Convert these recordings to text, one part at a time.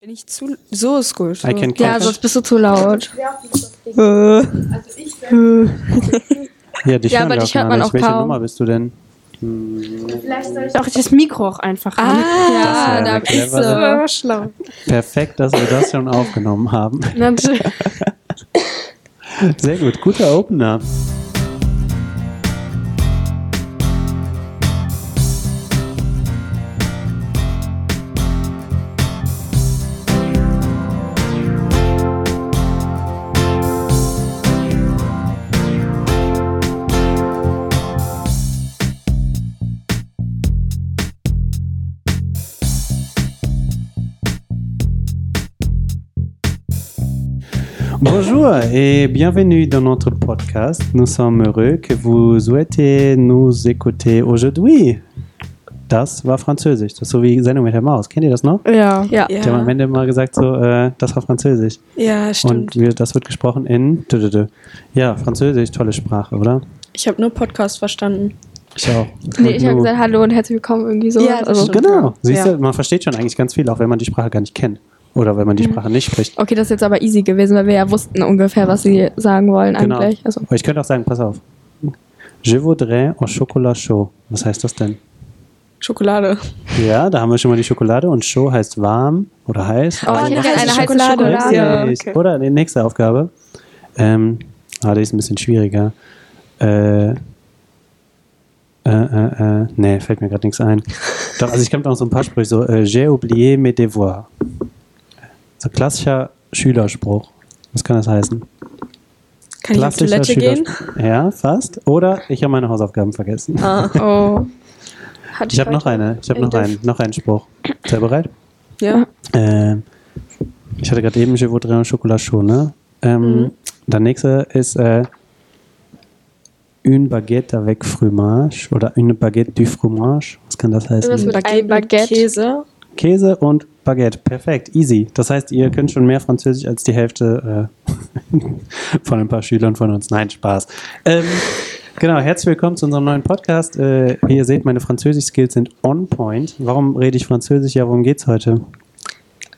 Bin ich zu. So ist gut. I can Ja, sonst bist du zu laut. ja, dich Ja, aber dich hört man auch Welche kaum. Nummer bist du denn? Doch, das Mikro auch einfach Ah, an. Ja, da bist du. so schlau. Perfekt, dass wir das schon aufgenommen haben. Natürlich. Sehr gut, guter Opener. Bonjour et bienvenue dans notre podcast. Nous sommes heureux que vous souhaitez nous écouter aujourd'hui. Das war Französisch. Das ist so wie Sendung mit der Maus. Kennt ihr das noch? Ja. Ja. Die haben am Ende mal gesagt, so, äh, das war Französisch. ja Und stimmt. wir, das wird gesprochen in. Ja, Französisch, tolle Sprache, oder? Ich habe nur Podcast verstanden. Ich auch. Nee, ich habe gesagt, hallo und herzlich willkommen, irgendwie so. Ja, das also, stimmt. Genau. Siehst Ja. du, man versteht schon eigentlich ganz viel, auch wenn man die Sprache gar nicht kennt. Oder wenn man die Sprache nicht spricht. okay, das ist jetzt aber easy gewesen, weil wir ja wussten ungefähr, was sie sagen wollen Genau. eigentlich. Also, Aber ich könnte auch sagen, pass auf. Je voudrais un chocolat chaud. Was heißt das denn? Schokolade. Ja, da haben wir schon mal die Schokolade und chaud heißt warm oder heiß. oh, Also ich hätte eine heiße Schokolade. Schokolade. Ja, okay. Oder die nächste Aufgabe. Ähm, ah, die ist ein bisschen schwieriger. Äh, äh, äh, äh, nee, fällt mir gerade nichts ein. Doch, also ich kann noch so ein paar Sprüche, so äh, J'ai oublié mes devoirs. So klassischer Schülerspruch. Was kann das heißen? Kann ich auf Toilette gehen? Ja, fast. Oder ich habe meine Hausaufgaben vergessen. Ah, Oh. Hatte Ich habe noch eine. Ich habe noch Ein einen, noch einen Spruch. Seid ihr bereit? ja. Ähm, ich hatte gerade eben Je voudrais un chocolat chaud, ne? Ähm, Mhm. Der nächste ist äh, une baguette avec fromage oder une baguette du fromage. Was kann das heißen? Mit Baguette, ein Baguette. Mit Käse. Käse und Baguette. Perfekt, easy. Das heißt, ihr könnt schon mehr Französisch als die Hälfte äh, von ein paar Schülern von uns. Nein, Spaß. Ähm, genau, herzlich willkommen zu unserem neuen Podcast. Äh, wie ihr seht, meine Französisch-Skills sind on point. Warum rede ich Französisch? Ja, worum geht's heute?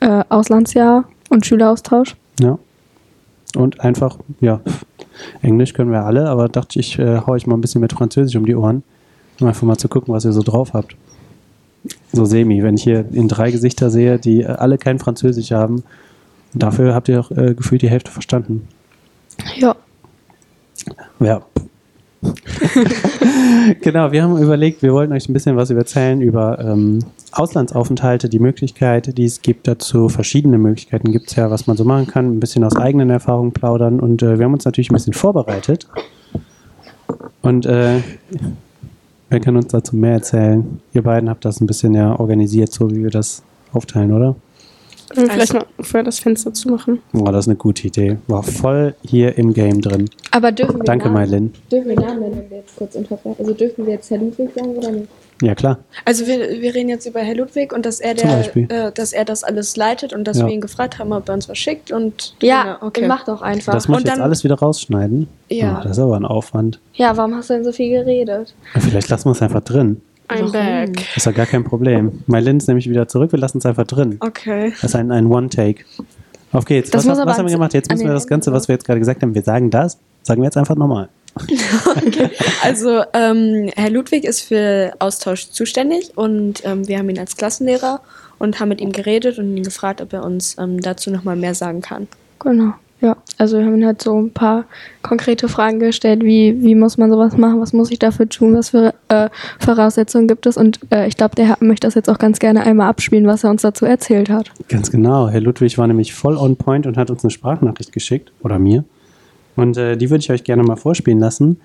Äh, Auslandsjahr und Schüleraustausch. Ja. Und einfach, ja, Englisch können wir alle, aber dachte ich, äh, hau ich mal ein bisschen mit Französisch um die Ohren, um einfach mal zu gucken, was ihr so drauf habt. So semi, wenn ich hier in drei Gesichter sehe, die äh, alle kein Französisch haben, dafür habt ihr auch äh, gefühlt die Hälfte verstanden. Ja. Ja. genau, wir haben überlegt, wir wollten euch ein bisschen was erzählen über ähm, Auslandsaufenthalte, die Möglichkeit, die es gibt dazu. Verschiedene Möglichkeiten gibt es ja, was man so machen kann, ein bisschen aus eigenen Erfahrungen plaudern. Und äh, wir haben uns natürlich ein bisschen vorbereitet. Und äh, wer kann uns dazu mehr erzählen? Ihr beiden habt das ein bisschen ja organisiert, so wie wir das aufteilen, oder? Können wir vielleicht mal vorher das Fenster zumachen? Oh, das ist eine gute Idee. War voll hier im Game drin. Aber dürfen wir Danke, Namen. Dürfen wir Namen nennen, wenn wir jetzt kurz unterbrechen? Also dürfen wir jetzt Herr Ludwig sagen oder nicht? Ja, klar. Also wir, wir reden jetzt über Herr Ludwig und dass er der, äh, dass er das alles leitet und dass Ja. wir ihn gefragt haben, ob er uns was schickt und Ja, okay. mach doch einfach. Das muss Und ich jetzt alles wieder rausschneiden. Ja. Oh, das ist aber ein Aufwand. ja, warum hast du denn so viel geredet? Vielleicht lassen wir es einfach drin. Ein Bag. Das ist ja gar kein Problem. Mailin ist nämlich wieder zurück. Wir lassen es einfach drin. Okay. Das ist ein, ein One-Take. Auf geht's. Das was was, haben wir gemacht? Jetzt müssen wir das Ganze, was wir jetzt gerade gesagt haben, wir sagen das, sagen wir jetzt einfach nochmal. Also ähm, Herr Ludwig ist für Austausch zuständig und ähm, wir haben ihn als Klassenlehrer und haben mit ihm geredet und ihn gefragt, ob er uns ähm, dazu nochmal mehr sagen kann. Genau. Ja, also wir haben ihn halt so ein paar konkrete Fragen gestellt, wie, wie muss man sowas machen, was muss ich dafür tun, was für äh, Voraussetzungen gibt es und äh, ich glaube, der Herr möchte das jetzt auch ganz gerne einmal abspielen, was er uns dazu erzählt hat. Ganz genau. Herr Ludwig war nämlich voll on point und hat uns eine Sprachnachricht geschickt. Oder mir. Und äh, die würde ich euch gerne mal vorspielen lassen.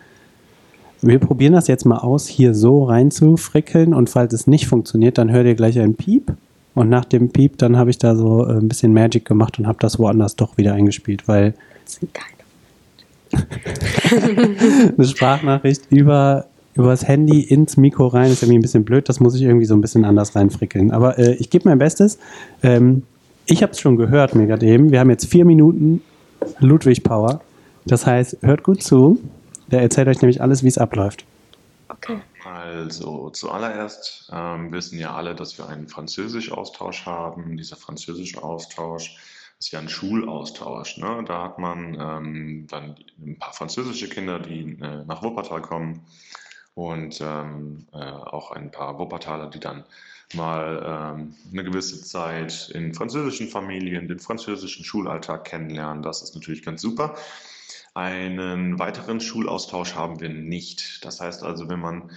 Wir probieren das jetzt mal aus, hier so reinzufrickeln. Und falls es nicht funktioniert, dann hört ihr gleich ein Piep. Und nach dem Piep, dann habe ich da so äh, ein bisschen Magic gemacht und habe das woanders doch wieder eingespielt, weil eine Sprachnachricht über, über das Handy ins Mikro rein ist irgendwie ein bisschen blöd. Das muss ich irgendwie so ein bisschen anders reinfrickeln. Aber äh, ich gebe mein Bestes. Ähm, ich habe es schon gehört, mir gerade eben. Wir haben jetzt vier Minuten Ludwig Power. Das heißt, hört gut zu. Der erzählt euch nämlich alles, wie es abläuft. Okay. Also zuallererst ähm, wissen ja alle, dass wir einen Französisch-Austausch haben. Dieser Französisch-Austausch ist ja ein Schulaustausch. Ne? Da hat man ähm, dann ein paar französische Kinder, die äh, nach Wuppertal kommen und ähm, äh, auch ein paar Wuppertaler, die dann mal ähm, eine gewisse Zeit in französischen Familien den französischen Schulalltag kennenlernen. Das ist natürlich ganz super. Einen weiteren Schulaustausch haben wir nicht. Das heißt also, wenn man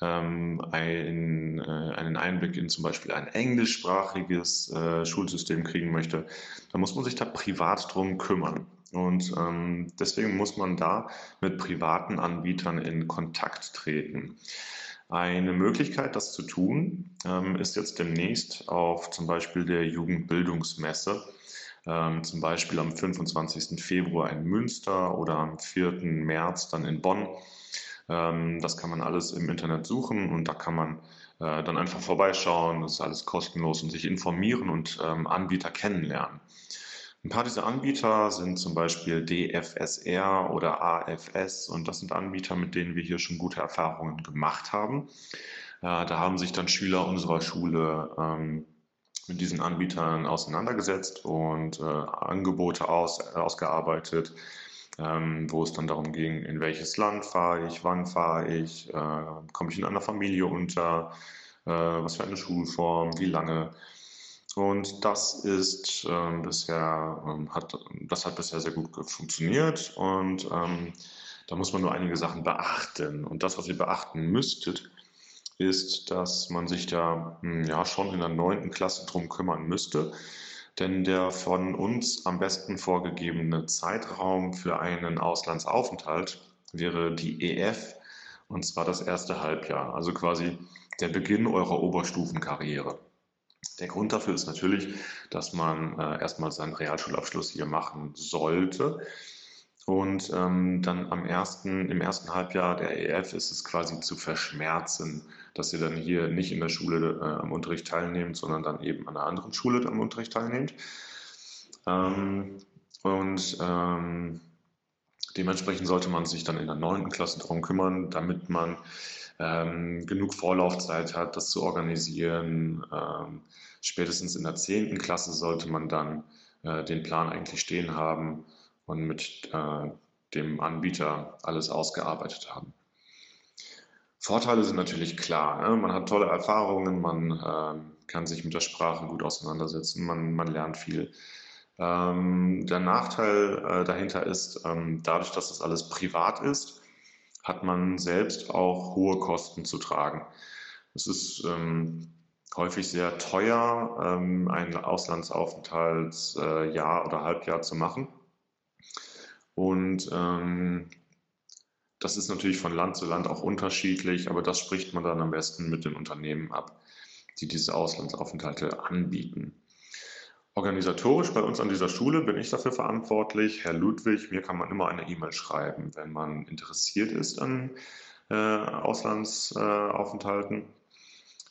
ähm, ein, äh, einen Einblick in zum Beispiel ein englischsprachiges äh, Schulsystem kriegen möchte, dann muss man sich da privat drum kümmern. Und ähm, deswegen muss man da mit privaten Anbietern in Kontakt treten. Eine Möglichkeit, das zu tun, ähm, ist jetzt demnächst auf zum Beispiel der Jugendbildungsmesse ähm, zum Beispiel am 25. Februar in Münster oder am 4. März dann in Bonn. Ähm, das kann man alles im Internet suchen und da kann man äh, dann einfach vorbeischauen. Das ist alles kostenlos und sich informieren und ähm, Anbieter kennenlernen. Ein paar dieser Anbieter sind zum Beispiel DFSR oder AFS und das sind Anbieter, mit denen wir hier schon gute Erfahrungen gemacht haben. Äh, da haben sich dann Schüler unserer Schule ähm, mit diesen Anbietern auseinandergesetzt und äh, Angebote aus, äh, ausgearbeitet, ähm, wo es dann darum ging, in welches Land fahre ich, wann fahre ich, äh, komme ich in einer Familie unter, äh, was für eine Schulform, wie lange. Und das ist ähm, bisher, ähm, hat, das hat bisher sehr gut funktioniert und ähm, da muss man nur einige Sachen beachten. Und das, was ihr beachten müsstet, ist, dass man sich da hm, ja schon in der neunten Klasse drum kümmern müsste. Denn der von uns am besten vorgegebene Zeitraum für einen Auslandsaufenthalt wäre die EF, und zwar das erste Halbjahr, also quasi der Beginn eurer Oberstufenkarriere. Der Grund dafür ist natürlich, dass man äh, erstmal seinen Realschulabschluss hier machen sollte. Und ähm, dann am ersten, im ersten Halbjahr der EF ist es quasi zu verschmerzen, dass ihr dann hier nicht in der Schule äh, am Unterricht teilnehmt, sondern dann eben an einer anderen Schule am Unterricht teilnehmt. Ähm, und ähm, dementsprechend sollte man sich dann in der neunten Klasse darum kümmern, damit man ähm, genug Vorlaufzeit hat, das zu organisieren. Ähm, spätestens in der zehnten Klasse sollte man dann äh, den Plan eigentlich stehen haben und mit äh, dem Anbieter alles ausgearbeitet haben. Vorteile sind natürlich klar. Ne? Man hat tolle Erfahrungen, man äh, kann sich mit der Sprache gut auseinandersetzen, man, man lernt viel. Ähm, der Nachteil äh, dahinter ist, ähm, dadurch, dass das alles privat ist, hat man selbst auch hohe Kosten zu tragen. Es ist ähm, häufig sehr teuer, ähm, einen Auslandsaufenthaltsjahr äh, oder Halbjahr zu machen. Und ähm, das ist natürlich von Land zu Land auch unterschiedlich, aber das spricht man dann am besten mit den Unternehmen ab, die diese Auslandsaufenthalte anbieten. Organisatorisch bei uns an dieser Schule bin ich dafür verantwortlich. Herr Ludwig, mir kann man immer eine E-Mail schreiben, wenn man interessiert ist an äh, Auslandsaufenthalten.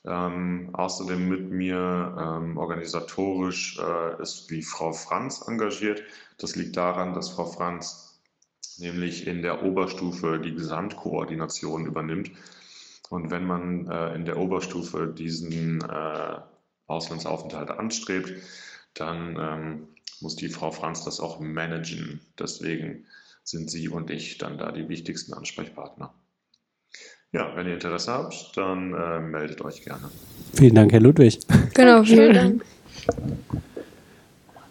Ähm, außerdem mit mir ähm, organisatorisch äh, ist wie Frau Franz engagiert. Das liegt daran, dass Frau Franz nämlich in der Oberstufe die Gesamtkoordination übernimmt. Und wenn man äh, in der Oberstufe diesen äh, Auslandsaufenthalt anstrebt, dann ähm, muss die Frau Franz das auch managen. Deswegen sind sie und ich dann da die wichtigsten Ansprechpartner. Ja, wenn ihr Interesse habt, dann äh, meldet euch gerne. Vielen Dank, Herr Ludwig. Genau, vielen Dank.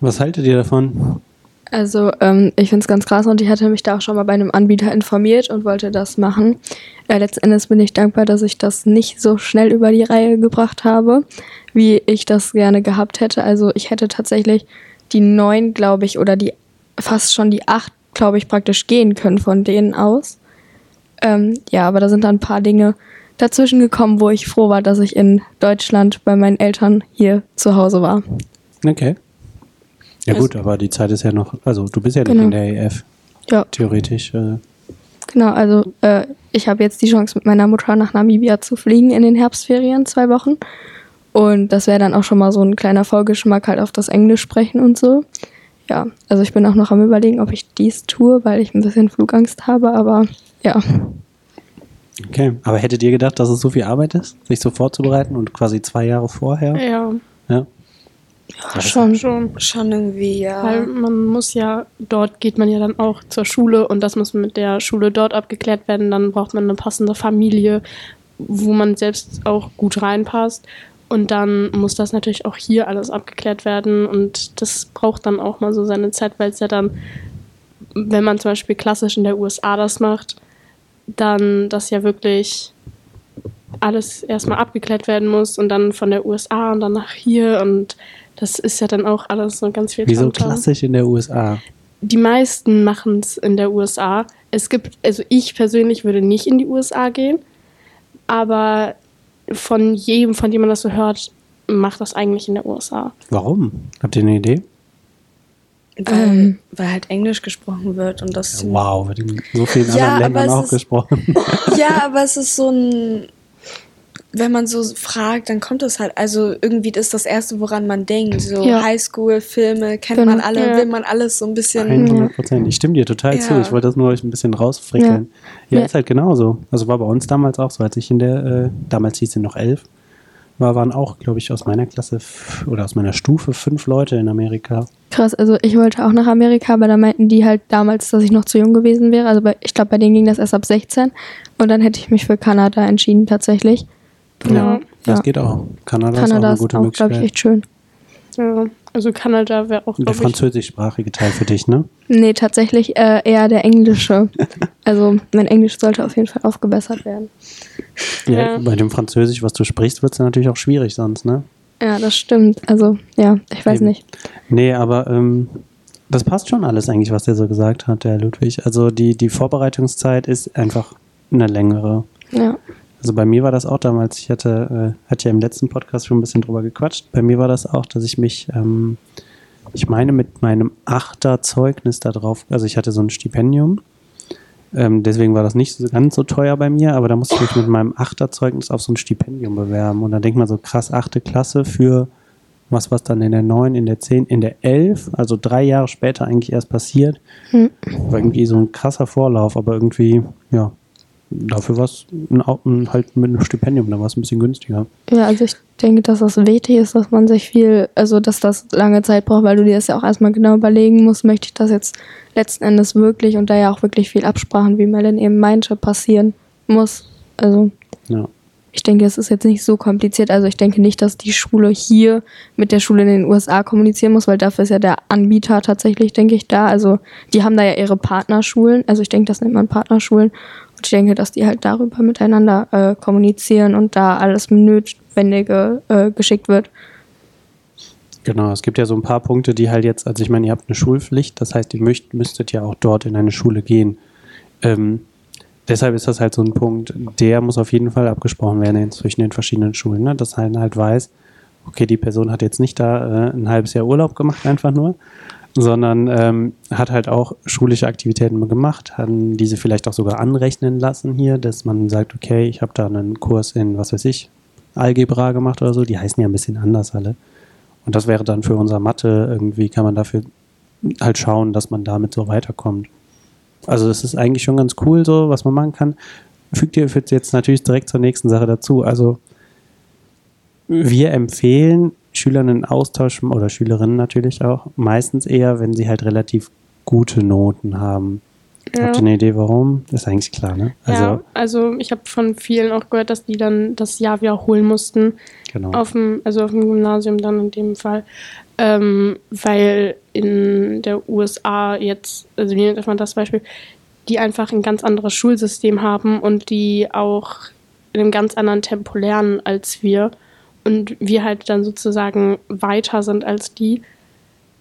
Was haltet ihr davon? Also ähm, ich finde es ganz krass und ich hatte mich da auch schon mal bei einem Anbieter informiert und wollte das machen. Äh, letztendlich bin ich dankbar, dass ich das nicht so schnell über die Reihe gebracht habe, wie ich das gerne gehabt hätte. Also ich hätte tatsächlich die neun, glaube ich, oder die fast schon die acht, glaube ich, praktisch gehen können von denen aus. Ähm, ja, aber da sind dann ein paar Dinge dazwischen gekommen, wo ich froh war, dass ich in Deutschland bei meinen Eltern hier zu Hause war. Okay. Ja gut, aber die Zeit ist ja noch, also du bist ja Genau. noch in der EF. Ja. Theoretisch. Äh, Genau, also äh, ich habe jetzt die Chance, mit meiner Mutter nach Namibia zu fliegen in den Herbstferien, zwei Wochen. Und das wäre dann auch schon mal so ein kleiner Vorgeschmack halt auf das Englisch sprechen und so. Ja, also ich bin auch noch am überlegen, ob ich dies tue, weil ich ein bisschen Flugangst habe, aber ja. Okay, aber hättet ihr gedacht, dass es so viel Arbeit ist, sich so vorzubereiten und quasi zwei Jahre vorher? Ja, Ja. Schon. schon. Schon irgendwie, ja. Weil man muss ja, dort geht man ja dann auch zur Schule und das muss mit der Schule dort abgeklärt werden. Dann braucht man eine passende Familie, wo man selbst auch gut reinpasst. Und dann muss das natürlich auch hier alles abgeklärt werden. Und das braucht dann auch mal so seine Zeit, weil es ja dann, wenn man zum Beispiel klassisch in der USA das macht, dann das ja wirklich alles erstmal abgeklärt werden muss und dann von der USA und dann nach hier und das ist ja dann auch alles so ganz viel Wieso Tamtam. klassisch in der USA? Die meisten machen es in der USA. Es gibt, also ich persönlich würde nicht in die USA gehen, aber von jedem, von dem man das so hört, macht das eigentlich in der USA. Warum? Habt ihr eine Idee? weil, Ähm. weil halt Englisch gesprochen wird und das Ja, wow, wird in so vielen Ja, anderen Ländern auch ist- gesprochen. Ja, aber es ist so ein. Wenn man so fragt, dann kommt es halt. Also irgendwie das ist das Erste, woran man denkt. So Ja. Highschool, Filme, kennt Genau. man alle, Ja. will man alles so ein bisschen. 100 Prozent. Ich stimme dir total Ja. zu. Ich wollte das nur euch ein bisschen rausfrickeln. Ja, Ja. ist halt genauso. Also war bei uns damals auch so, als ich in der, äh, damals hieß sie noch elf, war, waren auch, glaube ich, aus meiner Klasse f- oder aus meiner Stufe fünf Leute in Amerika. Krass, also ich wollte auch nach Amerika, aber da meinten die halt damals, dass ich noch zu jung gewesen wäre. Also bei, ich glaube, bei denen ging das erst ab 16. Und dann hätte ich mich für Kanada entschieden, tatsächlich. Ja. Das Ja. geht auch. Kanada, Kanada ist auch eine ist gute auch, glaube ich, Möglichkeit. echt schön. Ja, also Kanada wäre auch, Und der französischsprachige Teil für dich, ne? Nee, tatsächlich äh, eher der englische. Also mein Englisch sollte auf jeden Fall aufgebessert werden. Ja. Ja. Bei dem Französisch, was du sprichst, wird es natürlich auch schwierig sonst, ne? Ja, das stimmt. Also, ja, ich weiß Eben. nicht. Nee, aber ähm, das passt schon alles eigentlich, was der so gesagt hat, der Ludwig. Also die, die Vorbereitungszeit ist einfach eine längere. Ja. Also bei mir war das auch damals, ich hatte, äh, hatte ja im letzten Podcast schon ein bisschen drüber gequatscht. Bei mir war das auch, dass ich mich, ähm, ich meine, mit meinem Achterzeugnis da drauf, also ich hatte so ein Stipendium. Ähm, deswegen war das nicht so ganz so teuer bei mir, aber da musste ich mich mit meinem Achterzeugnis auf so ein Stipendium bewerben. Und dann denkt man so, krass, achte Klasse für was, was dann in der 9, in der 10, in der 11, also drei Jahre später eigentlich erst passiert. Hm. War irgendwie so ein krasser Vorlauf, aber irgendwie, ja, dafür war es ein, Au- ein, halt mit einem Stipendium, da war es ein bisschen günstiger. Ja, also ich denke, dass das wichtig ist, dass man sich viel, also dass das lange Zeit braucht, weil du dir das ja auch erstmal genau überlegen musst, möchte ich das jetzt letzten Endes wirklich und da ja auch wirklich viel Absprachen, wie Melanie eben meinte, passieren muss. Also Ja. ich denke, es ist jetzt nicht so kompliziert. Also ich denke nicht, dass die Schule hier mit der Schule in den USA kommunizieren muss, weil dafür ist ja der Anbieter tatsächlich, denke ich, da. Also die haben da ja ihre Partnerschulen. Also ich denke, das nennt man Partnerschulen. Ich denke, dass die halt darüber miteinander äh, kommunizieren und da alles Notwendige äh, geschickt wird. Genau, es gibt ja so ein paar Punkte, die halt jetzt, also ich meine, ihr habt eine Schulpflicht, das heißt, ihr müsst, müsstet ja auch dort in eine Schule gehen. Ähm, deshalb ist das halt so ein Punkt, der muss auf jeden Fall abgesprochen werden zwischen den verschiedenen Schulen, ne? dass halt halt weiß, okay, die Person hat jetzt nicht da äh, ein halbes Jahr Urlaub gemacht, einfach nur, sondern ähm, hat halt auch schulische Aktivitäten gemacht, hat diese vielleicht auch sogar anrechnen lassen hier, dass man sagt, okay, ich habe da einen Kurs in, was weiß ich, Algebra gemacht oder so, die heißen ja ein bisschen anders alle. Und das wäre dann für unser Mathe irgendwie, kann man dafür halt schauen, dass man damit so weiterkommt. Also das ist eigentlich schon ganz cool so, was man machen kann. Fügt ihr jetzt natürlich direkt zur nächsten Sache dazu. Also wir empfehlen Schülern einen Austausch oder Schülerinnen natürlich auch meistens eher, wenn sie halt relativ gute Noten haben. Ja. Habt ihr eine Idee, warum? Das ist eigentlich klar, ne? Also, ja, also ich habe von vielen auch gehört, dass die dann das Jahr wiederholen mussten, genau. auf dem, also auf dem Gymnasium dann in dem Fall, ähm, weil in der USA jetzt, also nehmen wir mal das Beispiel, die einfach ein ganz anderes Schulsystem haben und die auch in einem ganz anderen Tempo lernen als wir und wir halt dann sozusagen weiter sind als die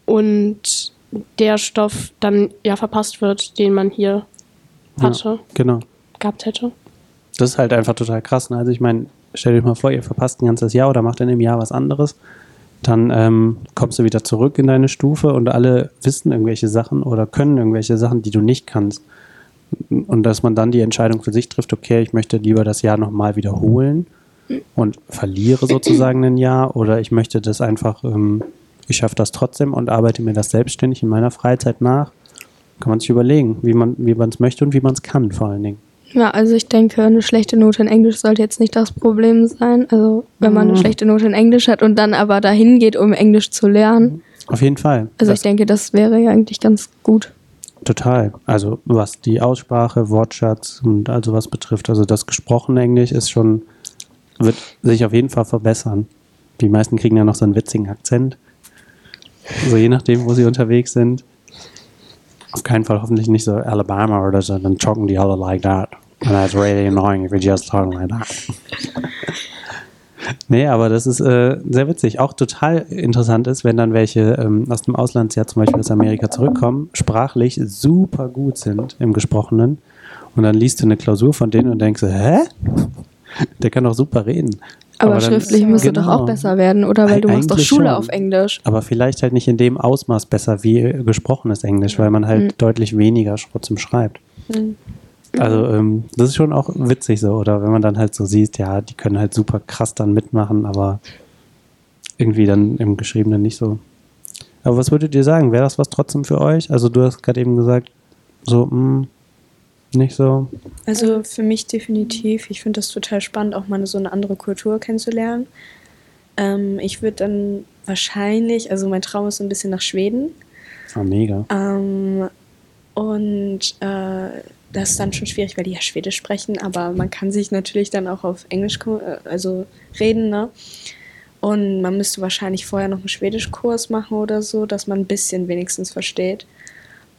und der Stoff dann ja verpasst wird, den man hier hatte, Genau. gehabt hätte. Das ist halt einfach total krass. Ne? Also ich meine, stell dir mal vor, ihr verpasst ein ganzes Jahr oder macht dann im Jahr was anderes. Dann ähm, kommst du wieder zurück in deine Stufe und alle wissen irgendwelche Sachen oder können irgendwelche Sachen, die du nicht kannst. Und dass man dann die Entscheidung für sich trifft, okay, ich möchte lieber das Jahr nochmal wiederholen und verliere sozusagen ein Jahr oder ich möchte das einfach, ähm, ich schaffe das trotzdem und arbeite mir das selbstständig in meiner Freizeit nach. Kann man sich überlegen, wie man wie man es möchte und wie man es kann vor allen Dingen. Ja, also ich denke, eine schlechte Note in Englisch sollte jetzt nicht das Problem sein. Also wenn man eine Mhm. schlechte Note in Englisch hat und dann aber dahin geht, um Englisch zu lernen. Auf jeden Fall. Also das, ich denke, das wäre ja eigentlich ganz gut. Total. Also was die Aussprache, Wortschatz und also was betrifft, also das gesprochene Englisch ist schon, wird sich auf jeden Fall verbessern. Die meisten kriegen ja noch so einen witzigen Akzent. So je nachdem, wo sie unterwegs sind. Auf keinen Fall hoffentlich nicht so Alabama oder so, dann talken die alle like that. And that's really annoying if you just talk like that. Nee, aber das ist äh, sehr witzig. Auch total interessant ist, wenn dann welche ähm, aus dem Auslandsjahr, zum Beispiel aus Amerika, zurückkommen, sprachlich super gut sind im Gesprochenen. Und dann liest du eine Klausur von denen und denkst, hä? Der kann doch super reden. Aber, dann- schriftlich müsste doch Genau. auch besser werden, oder? Weil du machst doch Eigentlich Schule schon. auf Englisch. Aber vielleicht halt nicht in dem Ausmaß besser wie äh, gesprochenes Englisch, weil man halt Mhm. deutlich weniger trotzdem schreibt. Also ähm, das ist schon auch witzig so, oder wenn man dann halt so sieht, ja, die können halt super krass dann mitmachen, aber irgendwie dann im Geschriebenen nicht so. Aber was würdet ihr sagen? Wäre das was trotzdem für euch? Also du hast gerade eben gesagt, so, mh, nicht so. Also für mich definitiv. Ich finde das total spannend, auch mal so eine andere Kultur kennenzulernen. Ähm, ich würde dann wahrscheinlich, also mein Traum ist so ein bisschen nach Schweden. Ah, mega. Ähm, und äh, das ist dann schon schwierig, weil die ja Schwedisch sprechen, aber man kann sich natürlich dann auch auf Englisch äh, also reden, ne? Und man müsste wahrscheinlich vorher noch einen Schwedischkurs machen oder so, dass man ein bisschen wenigstens versteht.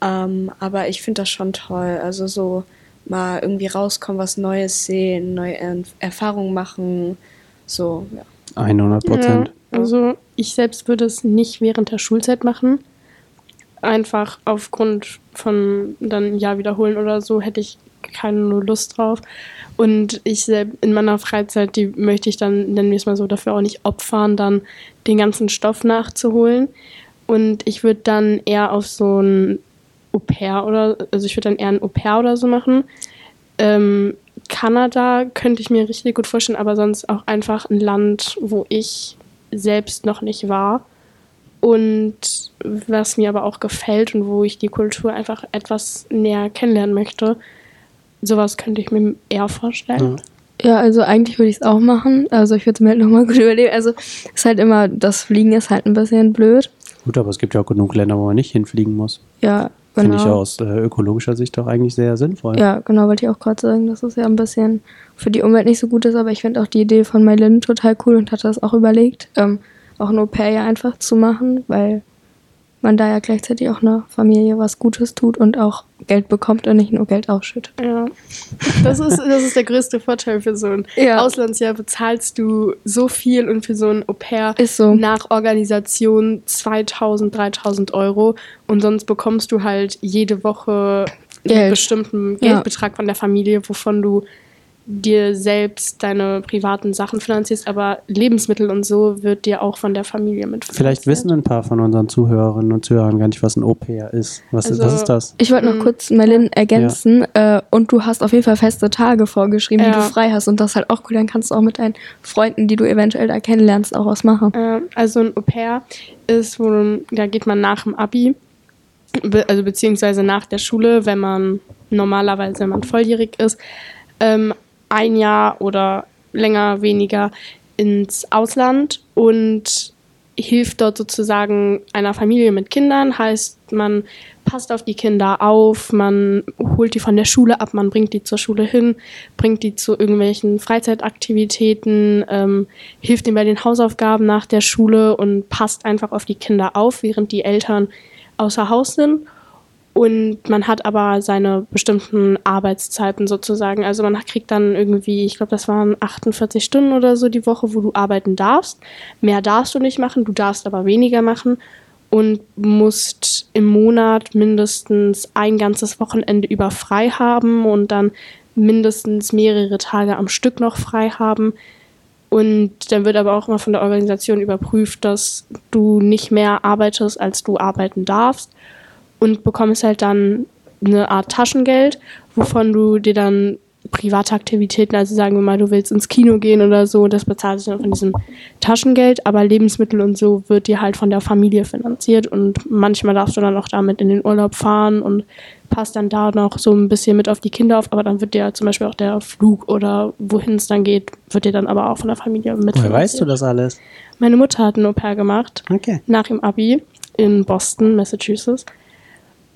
Ähm, aber ich finde das schon toll. Also so mal irgendwie rauskommen, was Neues sehen, neue er Erfahrungen machen. So, ja. 100 Prozent. Ja, also ich selbst würde es nicht während der Schulzeit machen. Einfach aufgrund von dann ein Jahr wiederholen oder so hätte ich keine Lust drauf. Und ich selbst in meiner Freizeit, die möchte ich dann, nennen wir es mal so, dafür auch nicht opfern, dann den ganzen Stoff nachzuholen. Und ich würde dann eher auf so ein Au pair oder, also ich würde dann eher ein Au pair oder so machen. Ähm, Kanada könnte ich mir richtig gut vorstellen, aber sonst auch einfach ein Land, wo ich selbst noch nicht war und was mir aber auch gefällt und wo ich die Kultur einfach etwas näher kennenlernen möchte. Sowas könnte ich mir eher vorstellen. Ja, also eigentlich würde ich es auch machen. Also ich würde es mir halt nochmal gut überlegen. Also es ist halt immer, das Fliegen ist halt ein bisschen blöd. Gut, aber es gibt ja auch genug Länder, wo man nicht hinfliegen muss. Ja, Finde ich genau. aus äh, ökologischer Sicht auch eigentlich sehr sinnvoll. Ja, genau, wollte ich auch gerade sagen, dass es ja ein bisschen für die Umwelt nicht so gut ist, aber ich finde auch die Idee von Maylin total cool und hatte das auch überlegt, ähm, auch ein Au-pair ja einfach zu machen, weil man da ja gleichzeitig auch einer Familie was Gutes tut und auch Geld bekommt und nicht nur Geld ausschüttet. Ja, das ist, das ist der größte Vorteil für so ein Ja. Auslandsjahr. Bezahlst du so viel und für so ein Au pair Ist so. nach Organisation 2000, 3000 Euro und sonst bekommst du halt jede Woche einen Geld. bestimmten Ja. Geldbetrag von der Familie, wovon du dir selbst deine privaten Sachen finanzierst, aber Lebensmittel und so wird dir auch von der Familie mit Vielleicht wissen ein paar von unseren Zuhörerinnen und Zuhörern gar nicht, was ein Au-pair ist. Was, ist, Also- was ist das? Ich wollte noch Mhm. kurz Maylin ergänzen äh, und du hast auf jeden Fall feste Tage vorgeschrieben, die Ja. du frei hast und das ist halt auch cool, dann kannst du auch mit deinen Freunden, die du eventuell da kennenlernst, auch was machen. Äh, also ein Au pair ist, wo du, da geht man nach dem Abi, be also beziehungsweise nach der Schule, wenn man normalerweise, wenn man volljährig ist, ähm, ein Jahr oder länger, weniger ins Ausland und hilft dort sozusagen einer Familie mit Kindern. Heißt, man passt auf die Kinder auf, man holt die von der Schule ab, man bringt die zur Schule hin, bringt die zu irgendwelchen Freizeitaktivitäten, ähm, hilft ihnen bei den Hausaufgaben nach der Schule und passt einfach auf die Kinder auf, während die Eltern außer Haus sind. Und man hat aber seine bestimmten Arbeitszeiten sozusagen. Also man kriegt dann irgendwie, ich glaube, das waren 48 Stunden oder so die Woche, wo du arbeiten darfst. Mehr darfst du nicht machen, du darfst aber weniger machen und musst im Monat mindestens ein ganzes Wochenende über frei haben und dann mindestens mehrere Tage am Stück noch frei haben. Und dann wird aber auch immer von der Organisation überprüft, dass du nicht mehr arbeitest, als du arbeiten darfst und bekommst halt dann eine Art Taschengeld, wovon du dir dann private Aktivitäten, also sagen wir mal, du willst ins Kino gehen oder so, das bezahlt sich dann von diesem Taschengeld, aber Lebensmittel und so wird dir halt von der Familie finanziert und manchmal darfst du dann auch damit in den Urlaub fahren und passt dann da noch so ein bisschen mit auf die Kinder auf, aber dann wird dir zum Beispiel auch der Flug oder wohin es dann geht, wird dir dann aber auch von der Familie mit Woher weißt du das alles? Meine Mutter hat ein Au-pair gemacht Okay. nach dem Abi in Boston, Massachusetts.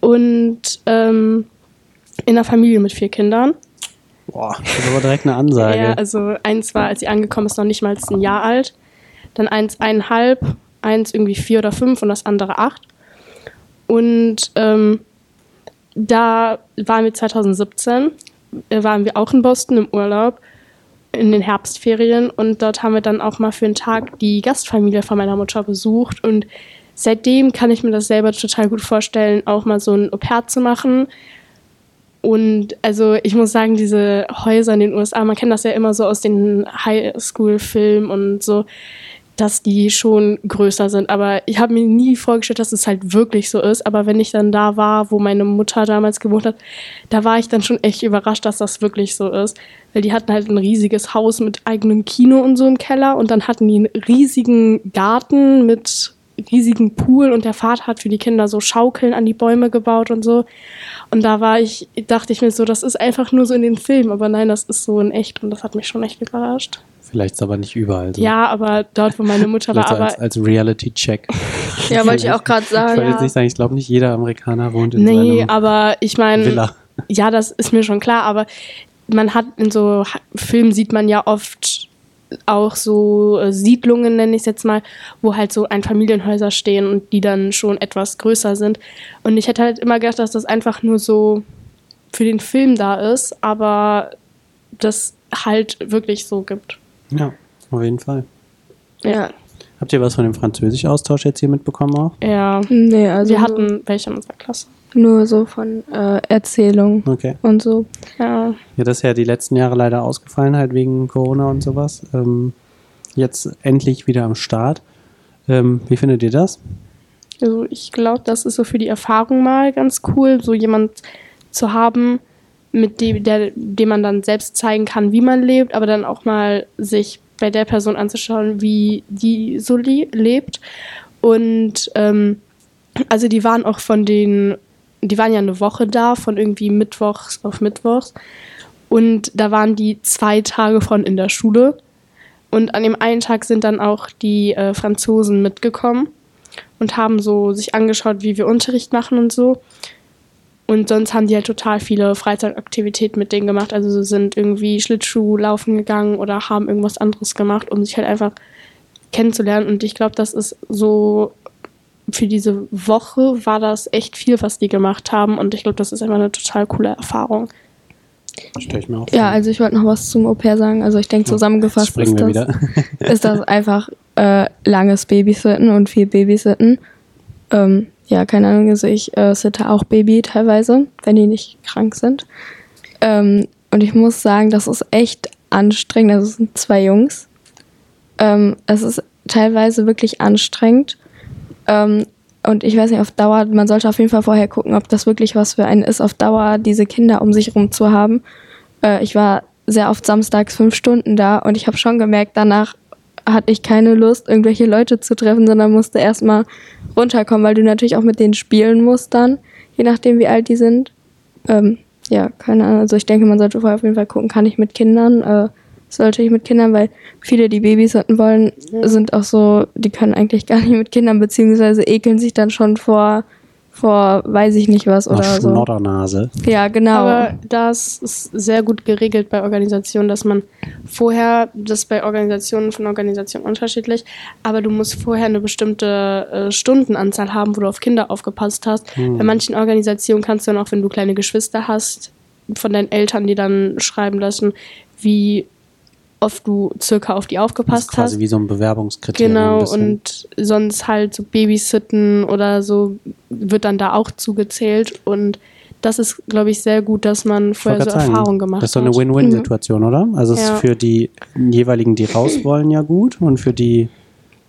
Und ähm, in einer Familie mit vier Kindern. Boah, das ist aber direkt eine Ansage. Ja, also eins war, als sie angekommen ist, noch nicht mal ein Jahr alt. Dann eins eineinhalb, eins irgendwie vier oder fünf und das andere acht. Und ähm, da waren wir 2017, äh, waren wir auch in Boston im Urlaub in den Herbstferien und dort haben wir dann auch mal für einen Tag die Gastfamilie von meiner Mutter besucht und seitdem kann ich mir das selber total gut vorstellen, auch mal so ein Au-pair zu machen. Und also ich muss sagen, diese Häuser in den USA, man kennt das ja immer so aus den Highschool-Filmen und so, dass die schon größer sind. Aber ich habe mir nie vorgestellt, dass es halt wirklich so ist. Aber wenn ich dann da war, wo meine Mutter damals gewohnt hat, da war ich dann schon echt überrascht, dass das wirklich so ist. Weil die hatten halt ein riesiges Haus mit eigenem Kino und so im Keller und dann hatten die einen riesigen Garten mit riesigen Pool und der Vater hat für die Kinder so Schaukeln an die Bäume gebaut und so. Und da war ich, dachte ich mir so, das ist einfach nur so in den Filmen, aber nein, das ist so in echt und das hat mich schon echt überrascht. Vielleicht ist aber nicht überall so. Ja, aber dort, wo meine Mutter war, aber als, als Reality-Check. Ja, wollte ich auch gerade Ich sagen. wollte jetzt nicht sagen, ich glaube nicht jeder Amerikaner wohnt in nee, so aber ich meine, Villa. ja, das ist mir schon klar, aber man hat in so Filmen sieht man ja oft auch so äh, Siedlungen, nenne ich es jetzt mal, wo halt so Einfamilienhäuser stehen und die dann schon etwas größer sind. Und ich hätte halt immer gedacht, dass das einfach nur so für den Film da ist, aber das halt wirklich so gibt. Ja, auf jeden Fall. Ja. Habt ihr was von dem Französisch-Austausch jetzt hier mitbekommen auch? Ja, Nee, also wir hatten welche in unserer Klasse. Nur so von äh, Erzählung Okay. und so. Ja, Ja, das ist ja die letzten Jahre leider ausgefallen, halt wegen Corona und sowas. Ähm, jetzt endlich wieder am Start. Ähm, wie findet ihr das? Also ich glaube, das ist so für die Erfahrung mal ganz cool, so jemand zu haben, mit dem, der, dem man dann selbst zeigen kann, wie man lebt, aber dann auch mal sich bei der Person anzuschauen, wie die so le lebt. Und ähm, also die waren auch von den, die waren ja eine Woche da, von irgendwie Mittwochs auf Mittwochs. Und da waren die zwei Tage von in der Schule. Und an dem einen Tag sind dann auch die äh, Franzosen mitgekommen und haben so sich angeschaut, wie wir Unterricht machen und so. Und sonst haben die halt total viele Freizeitaktivitäten mit denen gemacht. Also sie sind irgendwie Schlittschuh laufen gegangen oder haben irgendwas anderes gemacht, um sich halt einfach kennenzulernen. Und ich glaube, das ist so für diese Woche war das echt viel, was die gemacht haben. Und ich glaube, das ist einfach eine total coole Erfahrung. Stell ich mir auch Ja, vor. also ich wollte noch was zum Au-pair sagen. Also ich denke zusammengefasst ist das, ist das einfach äh, langes Babysitten und viel Babysitten. Ähm, ja, keine Ahnung, also ich äh, sitte auch Baby teilweise, wenn die nicht krank sind. Ähm, und ich muss sagen, das ist echt anstrengend. Also es sind zwei Jungs. Ähm, es ist teilweise wirklich anstrengend. Ähm, und ich weiß nicht, auf Dauer, man sollte auf jeden Fall vorher gucken, ob das wirklich was für einen ist, auf Dauer diese Kinder um sich rum zu haben. Äh, ich war sehr oft samstags fünf Stunden da und ich habe schon gemerkt, danach hatte ich keine Lust, irgendwelche Leute zu treffen, sondern musste erstmal runterkommen, weil du natürlich auch mit denen spielen musst dann, je nachdem wie alt die sind. Ähm, ja, keine Ahnung. Also ich denke, man sollte vorher auf jeden Fall gucken, kann ich mit Kindern, äh, sollte ich mit Kindern, weil viele, die Babys hatten wollen, sind auch so, die können eigentlich gar nicht mit Kindern, beziehungsweise ekeln sich dann schon vor, vor weiß ich nicht was Ach, oder so. Schnoddernase. Ja, genau. Aber das ist sehr gut geregelt bei Organisationen, dass man vorher, das ist bei Organisationen von Organisationen unterschiedlich, aber du musst vorher eine bestimmte äh, Stundenanzahl haben, wo du auf Kinder aufgepasst hast. Bei manchen Organisationen kannst du dann auch, wenn du kleine Geschwister hast, von deinen Eltern die dann schreiben lassen, wie oft du circa auf die Das ist aufgepasst quasi hast. wie so ein Bewerbungskriterium. ein Genau, bisschen. und sonst halt so Babysitten oder so wird dann da auch zugezählt. Und das ist, glaube ich, sehr gut, dass man vorher so grad sagen, Erfahrung gemacht Das ist so eine hat. Win-Win-Situation, oder? Also es Ja. ist für die jeweiligen, die raus wollen, ja gut und für die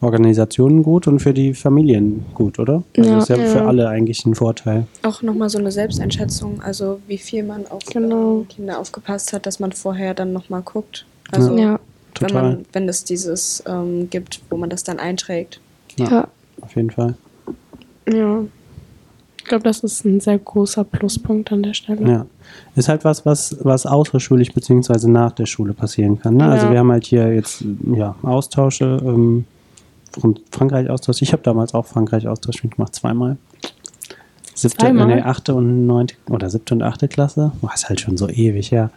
Organisationen gut und für die Familien gut, oder? Also Ja. ist ja, für Ja. alle eigentlich ein Vorteil. Auch nochmal so eine Selbsteinschätzung, also wie viel man auf Genau. ähm, Kinder aufgepasst hat, dass man vorher dann nochmal guckt. Also Ja, wenn man, wenn es dieses ähm, gibt, wo man das dann einträgt. ja. Auf jeden Fall. Ja. Ich glaube, das ist ein sehr großer Pluspunkt an der Stelle. Ja. Ist halt was, was, was außerschulisch beziehungsweise nach der Schule passieren kann. Ne? Also Ja. wir haben halt hier jetzt ja, Austausche, ähm, von Frankreich Austausch. Ich habe damals auch Frankreich Austausch mitgemacht, zweimal. Siebte, Zweimal? Nee, achte und neunte oder siebte und achte Klasse. Boah, ist halt schon so ewig her.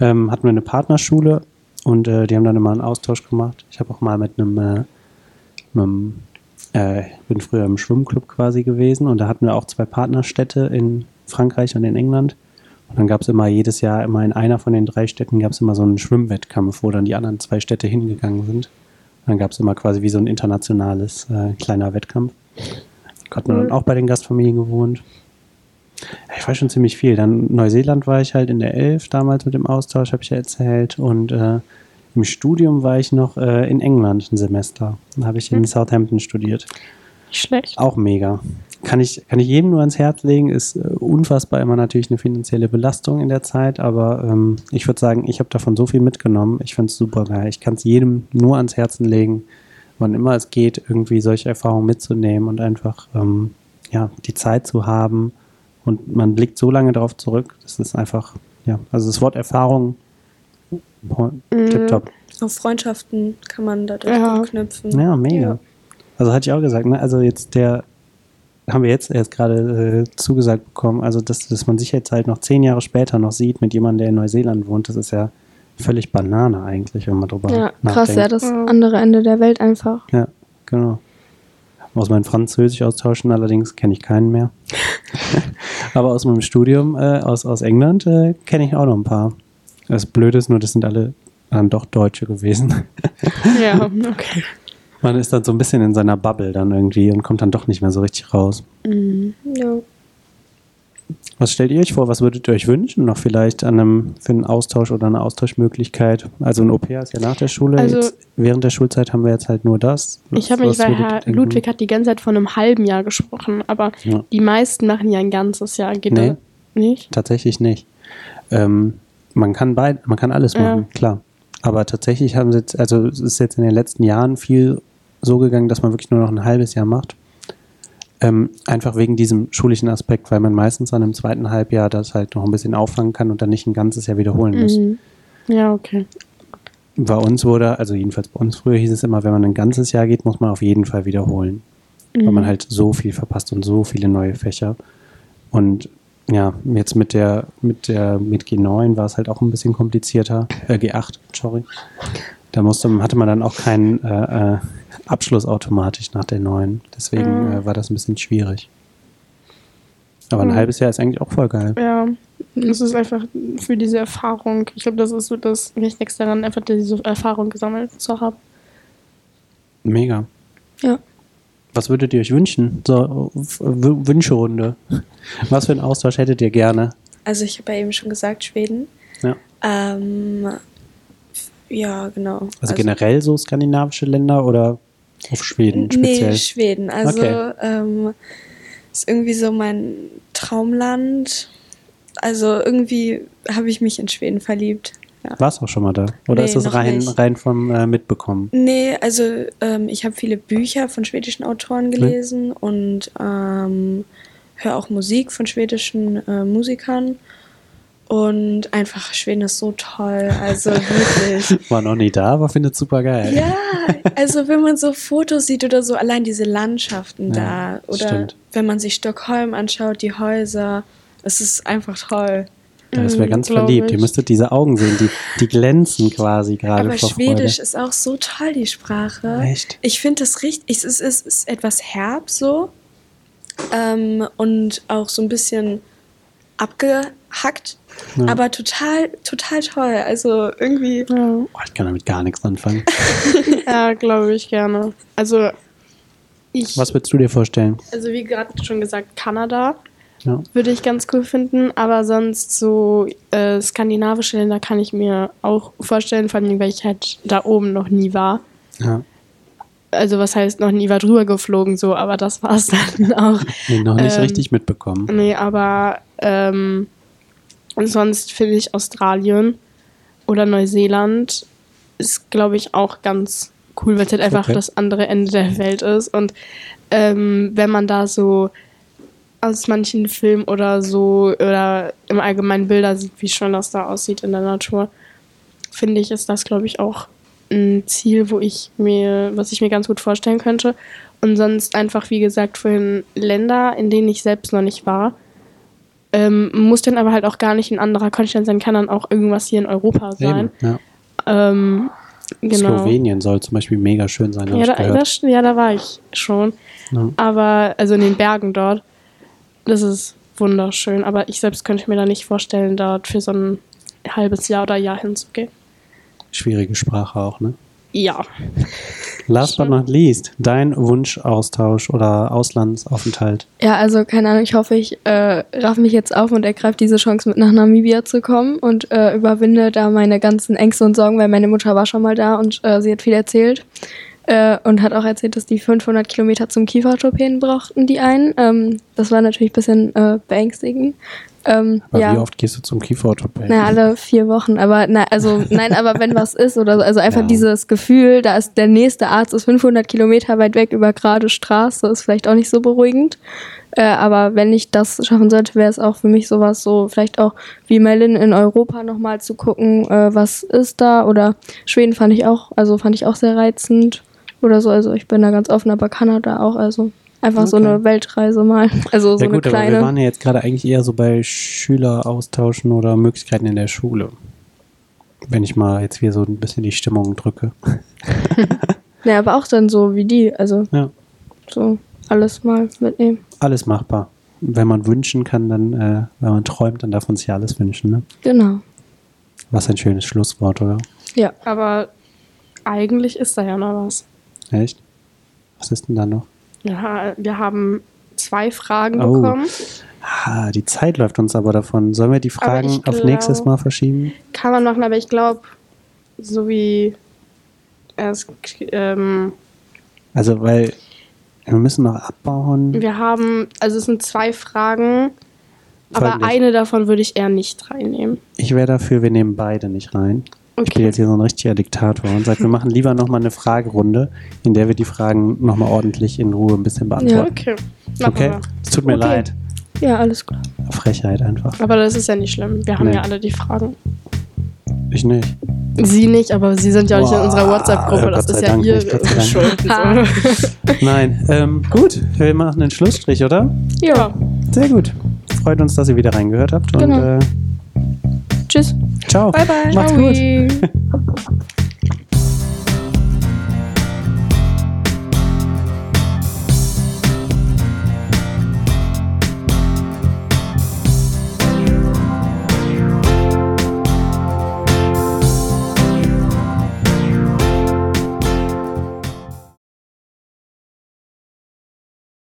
Ähm, hatten wir eine Partnerschule und äh, die haben dann immer einen Austausch gemacht. Ich habe auch mal mit einem, äh, mit einem äh, bin früher im Schwimmclub quasi gewesen und da hatten wir auch zwei Partnerstädte in Frankreich und in England. Und dann gab es immer jedes Jahr, immer in einer von den drei Städten gab es immer so einen Schwimmwettkampf, wo dann die anderen zwei Städte hingegangen sind. Und dann gab es immer quasi wie so ein internationales äh, kleiner Wettkampf. Gott, man dann auch bei den Gastfamilien gewohnt. Ich war schon ziemlich viel. Dann Neuseeland war ich halt in der Elf damals mit dem Austausch, habe ich ja erzählt. Und äh, im Studium war ich noch äh, in England ein Semester. Da habe ich in Southampton studiert. Nicht schlecht. Auch mega. Kann ich, kann ich jedem nur ans Herz legen. Ist äh, unfassbar immer natürlich eine finanzielle Belastung in der Zeit, aber ähm, ich würde sagen, ich habe davon so viel mitgenommen. Ich finde es super geil. Ich kann es jedem nur ans Herzen legen, wann immer es geht, irgendwie solche Erfahrungen mitzunehmen und einfach ähm, ja, die Zeit zu haben. Und man blickt so lange darauf zurück. Das ist einfach, ja, also das Wort Erfahrung, tipptopp. Auch Freundschaften kann man dadurch Ja. gut knüpfen. Ja, mega. Ja. Also hatte ich auch gesagt, ne? Also jetzt der, haben wir jetzt erst gerade äh, zugesagt bekommen, also dass, dass man sich jetzt halt noch zehn Jahre später noch sieht mit jemandem, der in Neuseeland wohnt, das ist ja völlig Banane eigentlich, wenn man drüber ja nachdenkt. krass, ja, das Ja. andere Ende der Welt einfach. Ja, genau. Aus meinem Französisch austauschen allerdings kenne ich keinen mehr. Aber aus meinem Studium äh, aus, aus England äh, kenne ich auch noch ein paar. Das Blöde ist nur, das sind alle dann doch Deutsche gewesen. Ja, okay. Man ist dann so ein bisschen in seiner Bubble dann irgendwie und kommt dann doch nicht mehr so richtig raus. Ja. Was stellt ihr euch vor? Was würdet ihr euch wünschen? Noch vielleicht an einem, für einen Austausch oder eine Austauschmöglichkeit? Also ein Au-pair ist ja nach der Schule. Also- jetzt, während der Schulzeit haben wir jetzt halt nur das. Ich habe mich, Was weil ihr Herr denken? Ludwig hat die ganze Zeit von einem halben Jahr gesprochen, aber Ja. die meisten machen ja ein ganzes Jahr. Geht Nee. nicht? Tatsächlich nicht. Ähm, man kann beid, man kann alles Ja. machen, klar. Aber tatsächlich haben sie jetzt, also es ist jetzt in den letzten Jahren viel so gegangen, dass man wirklich nur noch ein halbes Jahr macht. Ähm, einfach wegen diesem schulischen Aspekt, weil man meistens an einem zweiten Halbjahr das halt noch ein bisschen auffangen kann und dann nicht ein ganzes Jahr wiederholen muss. Mhm. Ja, okay. Bei uns wurde, also jedenfalls bei uns früher hieß es immer, wenn man ein ganzes Jahr geht, muss man auf jeden Fall wiederholen. Weil man halt so viel verpasst und so viele neue Fächer. Und ja, jetzt mit der, mit der, mit G9 war es halt auch ein bisschen komplizierter. Äh, G8, sorry. Da musste, hatte man dann auch keinen äh, äh, Abschluss automatisch nach der 9. Deswegen Mhm. äh, war das ein bisschen schwierig. Aber ein Mhm. halbes Jahr ist eigentlich auch voll geil. Ja, es ist einfach für diese Erfahrung. Ich glaube, das ist so das Wichtigste daran, einfach diese Erfahrung gesammelt zu haben. Mega. Ja. Was würdet ihr euch wünschen? So, Wünscherunde. Was für einen Austausch hättet ihr gerne? Also ich habe ja eben schon gesagt, Schweden. Ja. Ähm, ja, genau. Also, generell so skandinavische Länder oder auf Schweden speziell? Nee, Schweden. Also Okay. ähm, ist irgendwie so mein Traumland. Also irgendwie habe ich mich in Schweden verliebt. Ja. Warst auch schon mal da? Oder Nee, ist das rein, nicht. rein vom äh, Mitbekommen? Nee, also ähm, ich habe viele Bücher von schwedischen Autoren gelesen und ähm, höre auch Musik von schwedischen äh, Musikern. Und einfach, Schweden ist so toll. Also wirklich. War noch nie da, aber findet super geil. Ja, also wenn man so Fotos sieht oder so, allein diese Landschaften Ja, da. Oder stimmt. wenn man sich Stockholm anschaut, die Häuser. Es ist einfach toll. Das wäre Mhm, ganz verliebt. ich. Ihr müsstet diese Augen sehen, die, die glänzen quasi gerade Aber vor Schwedisch Freude. ist auch so toll, die Sprache. Echt? Ich finde das richtig, es ist, es ist etwas herb so ähm, und auch so ein bisschen abgehackt, Ja. aber total, total toll. Also irgendwie, Ja, Boah, ich kann damit gar nichts anfangen. ja glaube ich gerne. Also, ich, Was würdest du dir vorstellen? also wie gerade schon gesagt, Kanada Ja. würde ich ganz cool finden, aber sonst so äh, skandinavische Länder kann ich mir auch vorstellen, vor allem, weil ich halt da oben noch nie war. Ja. also was heißt noch nie war drüber geflogen, so, aber das war es dann auch. Nee, noch nicht Ähm, richtig mitbekommen. Nee, aber ähm, sonst finde ich Australien oder Neuseeland ist, glaube ich, auch ganz cool, weil es halt einfach Okay. das andere Ende der Welt ist. Und ähm, wenn man da so aus manchen Filmen oder so oder im Allgemeinen Bilder sieht, wie schön das da aussieht in der Natur, finde ich, ist das, glaube ich, auch ein Ziel, wo ich mir, was ich mir ganz gut vorstellen könnte. Und sonst einfach, wie gesagt, vorhin Länder, in denen ich selbst noch nicht war. Ähm, muss dann aber halt auch gar nicht ein anderer Kontinent sein, kann dann auch irgendwas hier in Europa sein. Eben, ja. Ähm, genau. Slowenien soll zum Beispiel mega schön sein, Ja da, das, ja, da war ich schon. Ja. Aber, also in den Bergen dort, das ist wunderschön. Aber ich selbst könnte mir da nicht vorstellen, dort für so ein halbes Jahr oder Jahr hinzugehen. Schwierige Sprache auch, ne? Ja. Last but not least, dein Wunschaustausch oder Auslandsaufenthalt. Ja, also keine Ahnung, ich hoffe, ich äh, raff mich jetzt auf und ergreife diese Chance, mit nach Namibia zu kommen und äh, überwinde da meine ganzen Ängste und Sorgen, weil meine Mutter war schon mal da und äh, sie hat viel erzählt. Äh, und hat auch erzählt, dass die 500 Kilometer zum Kieferorthopäden brauchten, die einen. Ähm, das war natürlich ein bisschen äh, beängstigend. Ähm, Aber ja. wie oft gehst du zum Kieferorthopäden? Na, alle vier Wochen, aber na, also nein, aber wenn was ist oder so, also einfach Ja. dieses Gefühl, da ist der nächste Arzt ist 500 Kilometer weit weg über gerade Straße, ist vielleicht auch nicht so beruhigend. Äh, aber wenn ich das schaffen sollte, wäre es auch für mich sowas so, vielleicht auch wie Merlin in Europa nochmal zu gucken, äh, was ist da oder Schweden fand ich auch, also fand ich auch sehr reizend oder so, also ich bin da ganz offen, aber Kanada auch, also einfach so Okay. eine Weltreise mal, also so ja gut, eine aber wir kleine. waren ja jetzt gerade eigentlich eher so bei Schüleraustauschen oder Möglichkeiten in der Schule. Wenn ich mal jetzt hier so ein bisschen die Stimmung drücke. Ja, aber auch dann so wie die, also Ja, so alles mal mitnehmen. alles machbar. Wenn man wünschen kann, dann, äh, wenn man träumt, dann darf man sich ja alles wünschen. Ne? Genau. Was ein schönes Schlusswort, oder? Ja. Aber eigentlich ist da ja noch was. Echt? Was ist denn da noch? Ja, wir haben zwei Fragen Oh. bekommen. Ah, die Zeit läuft uns aber davon. Sollen wir die Aber Fragen ich auf nächstes glaub- Mal verschieben? Kann man machen, aber ich glaube, so wie es, ähm, Also, weil wir müssen noch abbauen. wir haben, also es sind zwei Fragen, aber Folgendes. eine davon würde ich eher nicht reinnehmen. Ich wäre dafür, wir nehmen beide nicht rein. Ich bin Okay. jetzt hier so ein richtiger Diktator und sage, wir machen lieber nochmal eine Fragerunde, in der wir die Fragen nochmal ordentlich in Ruhe ein bisschen beantworten. Okay. Machen Okay? Es tut mir Okay. leid. Ja, alles klar. Frechheit einfach. Aber das ist ja nicht schlimm. Wir haben Nee. ja alle die Fragen. Ich nicht. Sie nicht, aber Sie sind ja auch nicht in unserer WhatsApp-Gruppe. Das ist ja Dank Ihre nicht. Schuld. Nein. Ähm, gut, wir machen einen Schlussstrich, oder? Ja. Sehr gut. Freut uns, dass ihr wieder reingehört habt. Und Genau. äh, Tschüss. Ciao. Bye, bye. Macht's Ciao. gut.